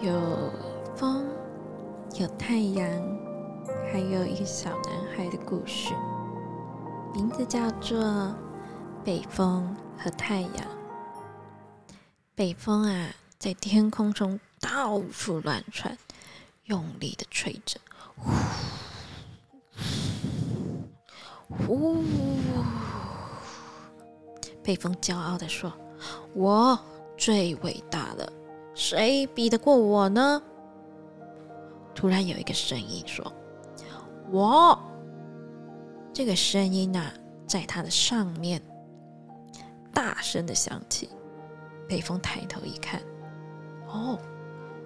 有风、有太阳，还有一个小男孩的故事，名字叫做《北风和太阳》。北风啊，在天空中到处乱窜，用力的吹着，呼，呼。北风骄傲的说。我最伟大了，谁比得过我呢？突然有一个声音说：“我。”这个声音啊，在它的上面大声的响起。北风抬头一看，哦，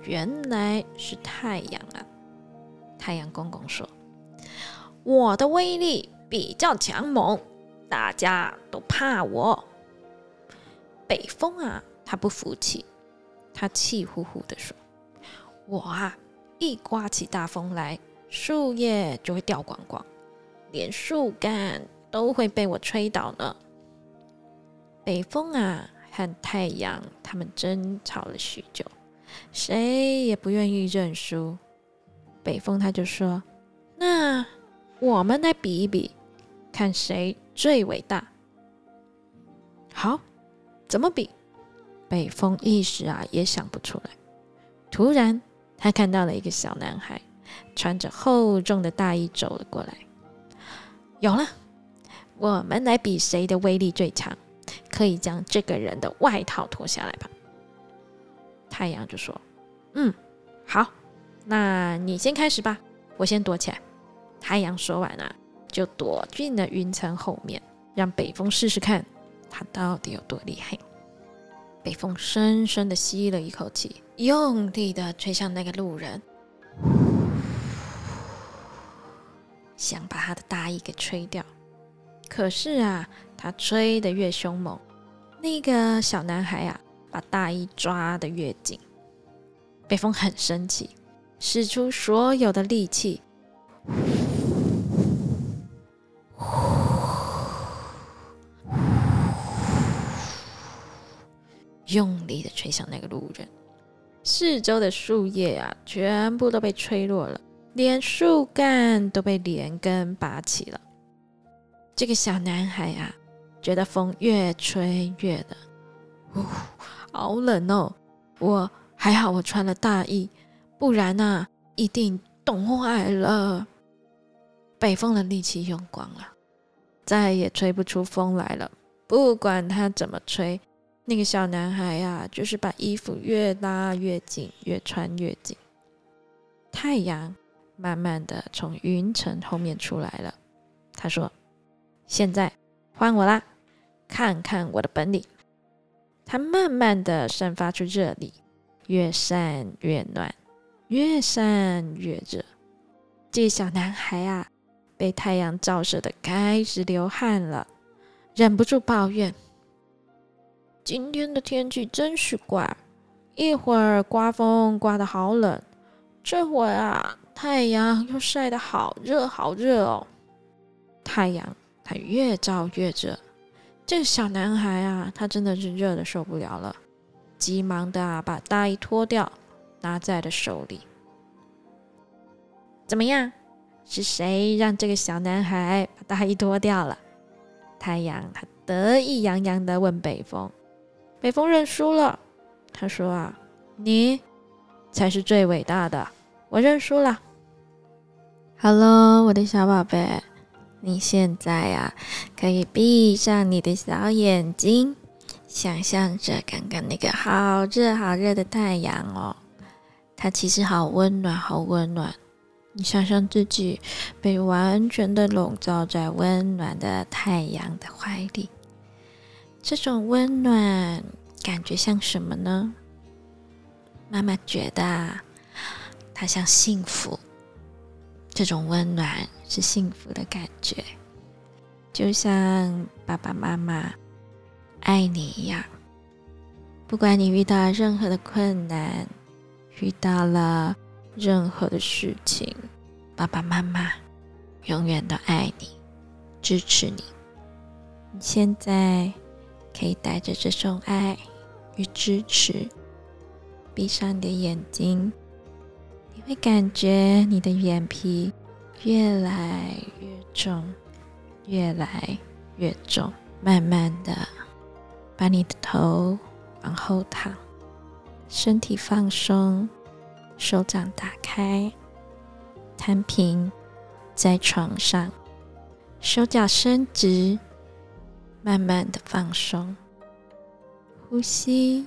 原来是太阳啊！太阳公公说：“我的威力比较强猛，大家都怕我。”北风啊，他不服气，他气呼呼的说：“我啊，一刮起大风来，树叶就会掉光光，连树干都会被我吹倒呢。”北风啊，和太阳他们争吵了许久，谁也不愿意认输。北风他就说：“那我们来比一比，看谁最伟大。”好。怎么比？北风一时啊也想不出来。突然，他看到了一个小男孩，穿着厚重的大衣走了过来。有了，我们来比谁的威力最强，可以将这个人的外套脱下来吧。太阳就说：“嗯，好，那你先开始吧，我先躲起来。”太阳说完啊，就躲进了云层后面，让北风试试看。他到底有多厉害？北风深深的吸了一口气，用力的吹向那个路人，想把他的大衣给吹掉。可是啊，他吹得越凶猛，那个小男孩啊，把大衣抓得越紧。北风很生气，使出所有的力气。用力的吹向那个路人，四周的树叶啊，全部都被吹落了，连树干都被连根拔起了。这个小男孩啊，觉得风越吹越冷，呜，好冷哦！我还好，我穿了大衣，不然呐，一定冻坏了。北风的力气用光了，再也吹不出风来了。不管他怎么吹。那个小男孩呀，就是把衣服越拉越紧，越穿越紧。太阳慢慢的从云层后面出来了。他说：“现在换我啦，看看我的本领。”他慢慢的散发出热力，越散越暖，越散越热。这小男孩啊，被太阳照射的开始流汗了，忍不住抱怨。今天的天气真是怪，一会儿刮风刮得好冷，这会儿啊太阳又晒得好热好热哦。太阳它越照越热，这个小男孩啊，他真的是热的受不了了，急忙的啊把大衣脱掉，拿在了手里。怎么样？是谁让这个小男孩把大衣脱掉了？太阳他得意洋洋的问北风。北风认输了，他说：“啊，你才是最伟大的，我认输了。”好了我的小宝贝，你现在呀可以闭上你的小眼睛，想象着刚刚那个好热好热的太阳哦，它其实好温暖，好温暖。你想象自己被完全的笼罩在温暖的太阳的怀里。这种温暖感觉像什么呢？妈妈觉得它像幸福，这种温暖是幸福的感觉，就像爸爸妈妈爱你一样。不管你遇到任何的困难，遇到了任何的事情，爸爸妈妈永远都爱你，支持你。你现在可以带着这种爱与支持，闭上你的眼睛，你会感觉你的眼皮越来越重，越来越重，慢慢的把你的头往后躺，身体放松，手掌打开，摊平在床上，手脚伸直。慢慢的放松，呼吸，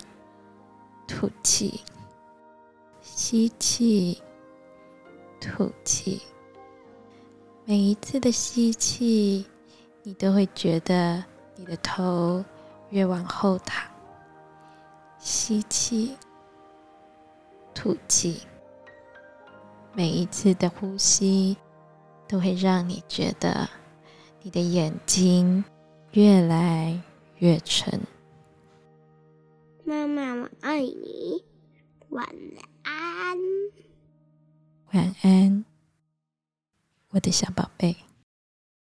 吐气，吸气，吐气。每一次的吸气，你都会觉得你的头越往后躺。吸气，吐气。每一次的呼吸，都会让你觉得你的眼睛。越来越沉。妈妈，我爱你。晚安。晚安，我的小宝贝。